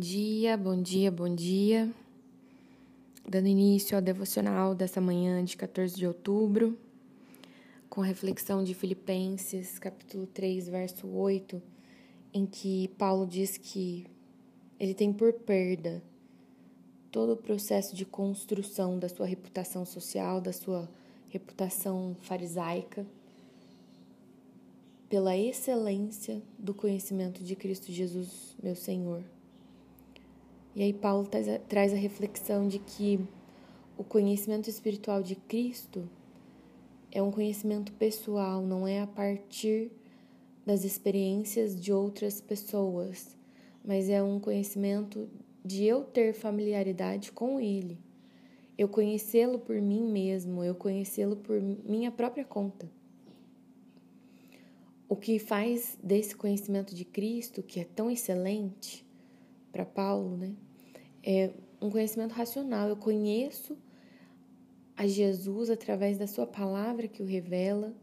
dia, bom dia, bom dia. Dando início ao devocional dessa manhã de 14 de outubro, com reflexão de Filipenses, capítulo 3, verso 8, em que Paulo diz que ele tem por perda todo o processo de construção da sua reputação social, da sua reputação farisaica, pela excelência do conhecimento de Cristo Jesus, meu Senhor. E aí, Paulo traz a, reflexão de que o conhecimento espiritual de Cristo é um conhecimento pessoal, não é a partir das experiências de outras pessoas, mas é um conhecimento de eu ter familiaridade com Ele, eu conhecê-lo por mim mesmo, eu conhecê-lo por minha própria conta. O que faz desse conhecimento de Cristo, que é tão excelente para Paulo, né? É um conhecimento racional. Eu conheço a Jesus através da sua palavra que o revela.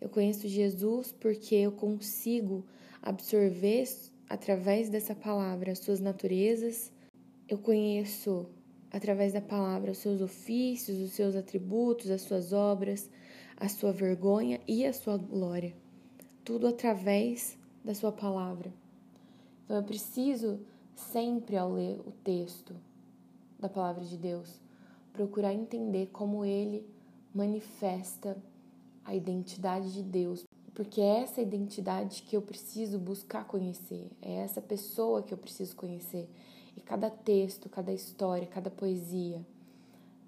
Eu conheço Jesus porque eu consigo absorver através dessa palavra as suas naturezas. Eu conheço através da palavra os seus ofícios, os seus atributos, as suas obras, a sua vergonha e a sua glória tudo através da Sua palavra. Então eu preciso sempre, ao ler o texto da palavra de Deus, procurar entender como ele manifesta a identidade de Deus, porque é essa identidade que eu preciso buscar conhecer, é essa pessoa que eu preciso conhecer. E cada texto, cada história, cada poesia,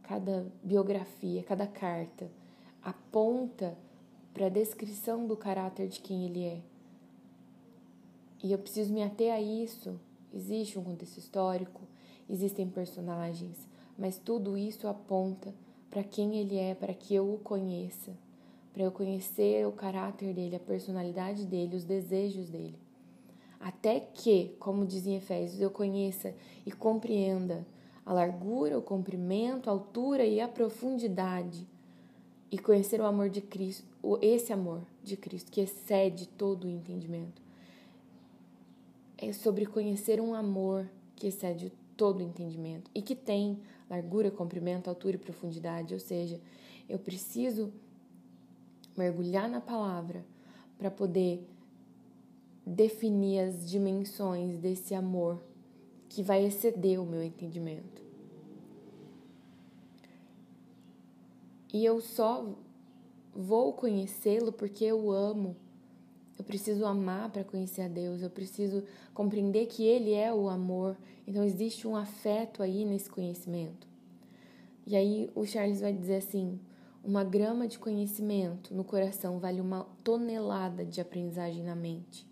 cada biografia, cada carta aponta para a descrição do caráter de quem ele é. E eu preciso me ater a isso. Existe um contexto histórico, existem personagens, mas tudo isso aponta para quem ele é, para que eu o conheça, para eu conhecer o caráter dele, a personalidade dele, os desejos dele. Até que, como diz em Efésios, eu conheça e compreenda a largura, o comprimento, a altura e a profundidade e conhecer o amor de Cristo, esse amor de Cristo que excede todo o entendimento. É sobre conhecer um amor que excede todo o entendimento e que tem largura, comprimento, altura e profundidade, ou seja, eu preciso mergulhar na palavra para poder definir as dimensões desse amor que vai exceder o meu entendimento. E eu só vou conhecê-lo porque eu amo. Eu preciso amar para conhecer a Deus, eu preciso compreender que Ele é o amor. Então existe um afeto aí nesse conhecimento. E aí o Charles vai dizer assim: uma grama de conhecimento no coração vale uma tonelada de aprendizagem na mente.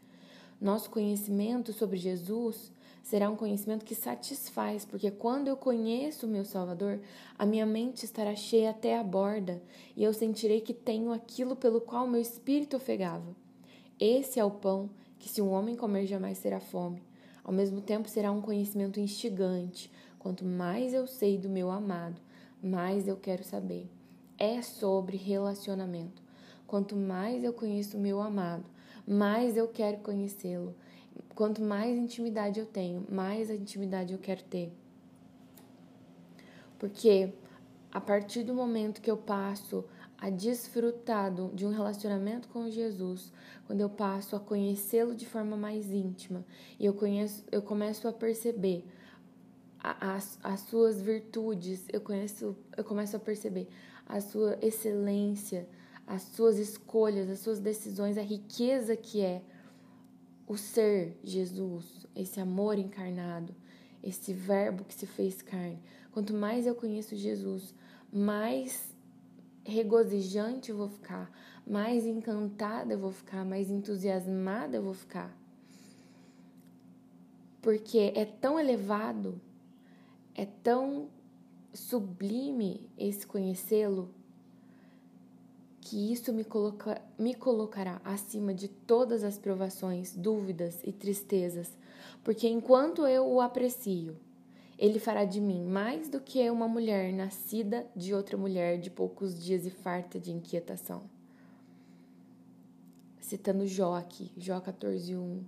Nosso conhecimento sobre Jesus será um conhecimento que satisfaz, porque quando eu conheço o meu Salvador, a minha mente estará cheia até a borda e eu sentirei que tenho aquilo pelo qual meu espírito ofegava. Esse é o pão que, se um homem comer, jamais terá fome. Ao mesmo tempo, será um conhecimento instigante. Quanto mais eu sei do meu amado, mais eu quero saber. É sobre relacionamento. Quanto mais eu conheço o meu amado, mais eu quero conhecê-lo. Quanto mais intimidade eu tenho, mais a intimidade eu quero ter. Porque a partir do momento que eu passo a desfrutar de um relacionamento com Jesus, quando eu passo a conhecê-lo de forma mais íntima e eu conheço, eu começo a perceber as, as suas virtudes, eu conheço, eu começo a perceber a sua excelência, as suas escolhas, as suas decisões, a riqueza que é o ser Jesus, esse amor encarnado, esse verbo que se fez carne. Quanto mais eu conheço Jesus, mais regozijante eu vou ficar, mais encantada eu vou ficar, mais entusiasmada eu vou ficar. Porque é tão elevado, é tão sublime esse conhecê-lo que isso me, coloca, me colocará acima de todas as provações, dúvidas e tristezas, porque enquanto eu o aprecio, ele fará de mim mais do que uma mulher nascida de outra mulher de poucos dias e farta de inquietação. Citando Jó aqui, Jó 14, 1.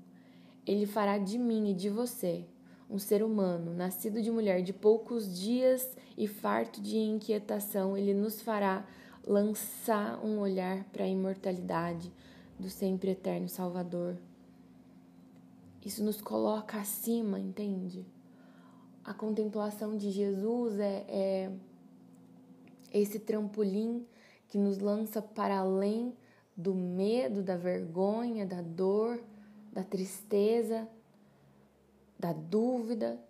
Ele fará de mim e de você um ser humano, nascido de mulher de poucos dias e farto de inquietação, ele nos fará lançar um olhar para a imortalidade do sempre eterno Salvador. Isso nos coloca acima, entende? A contemplação de Jesus é, é esse trampolim que nos lança para além do medo, da vergonha, da dor, da tristeza, da dúvida,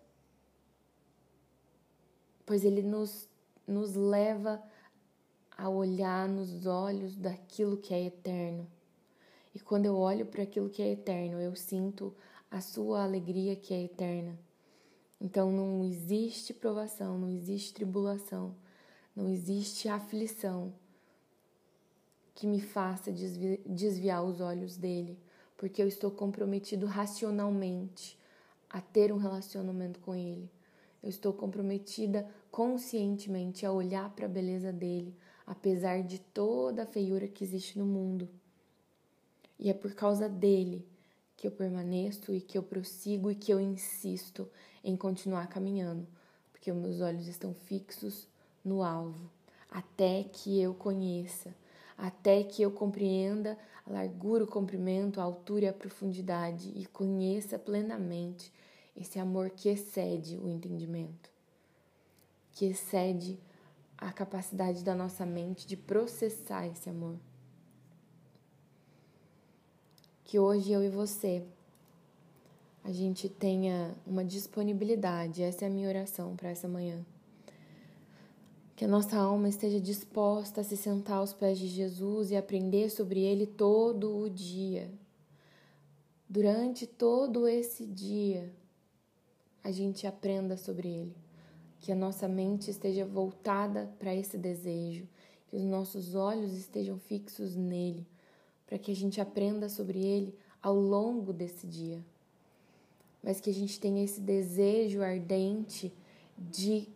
pois ele nos, nos leva a olhar nos olhos daquilo que é eterno. E quando eu olho para aquilo que é eterno, eu sinto a sua alegria que é eterna. Então não existe provação, não existe tribulação, não existe aflição que me faça desviar os olhos dele, porque eu estou comprometido racionalmente a ter um relacionamento com ele. Eu estou comprometida conscientemente a olhar para a beleza dele, apesar de toda a feiura que existe no mundo. E é por causa dele que eu permaneço e que eu prossigo e que eu insisto em continuar caminhando, porque meus olhos estão fixos no alvo, até que eu conheça, até que eu compreenda a largura, o comprimento, a altura e a profundidade e conheça plenamente esse amor que excede o entendimento, que excede a capacidade da nossa mente de processar esse amor. Que hoje eu e você a gente tenha uma disponibilidade, essa é a minha oração para essa manhã que a nossa alma esteja disposta a se sentar aos pés de Jesus e aprender sobre ele todo o dia. Durante todo esse dia, a gente aprenda sobre ele. Que a nossa mente esteja voltada para esse desejo, que os nossos olhos estejam fixos nele, para que a gente aprenda sobre ele ao longo desse dia. Mas que a gente tenha esse desejo ardente de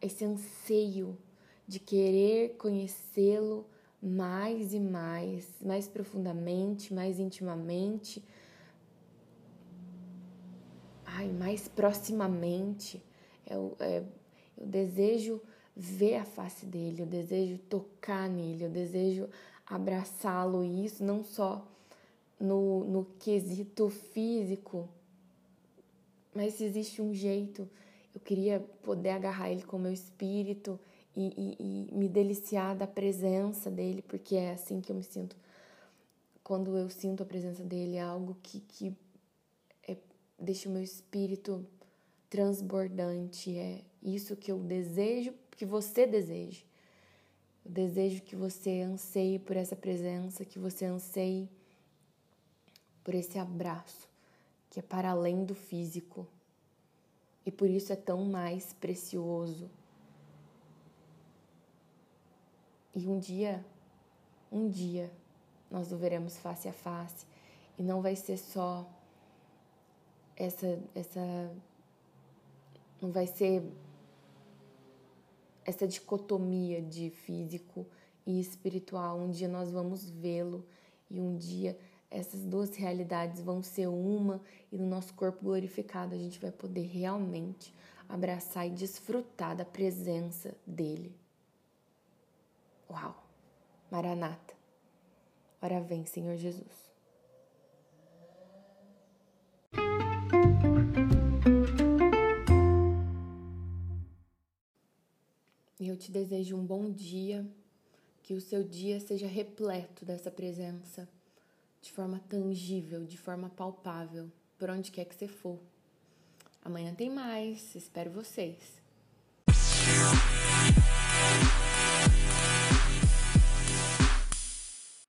esse anseio de querer conhecê-lo mais e mais, mais profundamente, mais intimamente, ai, mais proximamente. Eu, é, eu desejo ver a face dele, eu desejo tocar nele, eu desejo abraçá-lo, e isso não só no, no quesito físico, mas se existe um jeito eu queria poder agarrar ele com o meu espírito e, e, e, me deliciar da presença dele, porque é assim que eu me sinto. Quando eu sinto a presença dele, é algo que, que é, deixa o meu espírito transbordante. É isso que eu desejo, que você deseje. Eu desejo que você anseie por essa presença, que você anseie por esse abraço, que é para além do físico e por isso é tão mais precioso. E um dia, um dia, nós o veremos face a face e não vai ser só essa essa não vai ser essa dicotomia de físico e espiritual. Um dia nós vamos vê-lo e um dia essas duas realidades vão ser uma e no nosso corpo glorificado a gente vai poder realmente abraçar e desfrutar da presença dele. Uau! Maranata. Ora vem, Senhor Jesus. Eu te desejo um bom dia, que o seu dia seja repleto dessa presença de forma tangível, de forma palpável, por onde quer que você for. Amanhã tem mais, espero vocês.